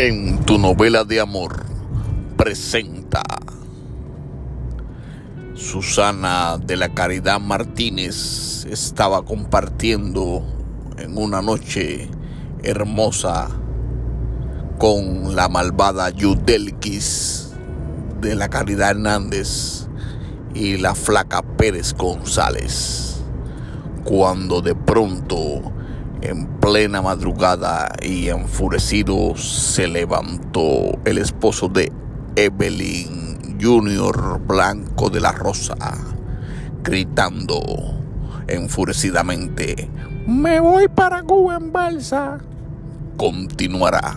en tu novela de amor presenta Susana de la Caridad Martínez. Estaba compartiendo en una noche hermosa con la malvada Yudelquis de la Caridad Hernández y la flaca Pérez González. Cuando de pronto en plena madrugada y enfurecido se levantó el esposo de Evelyn Junior Blanco de la Rosa, gritando enfurecidamente, me voy para Cuba en balsa. Continuará.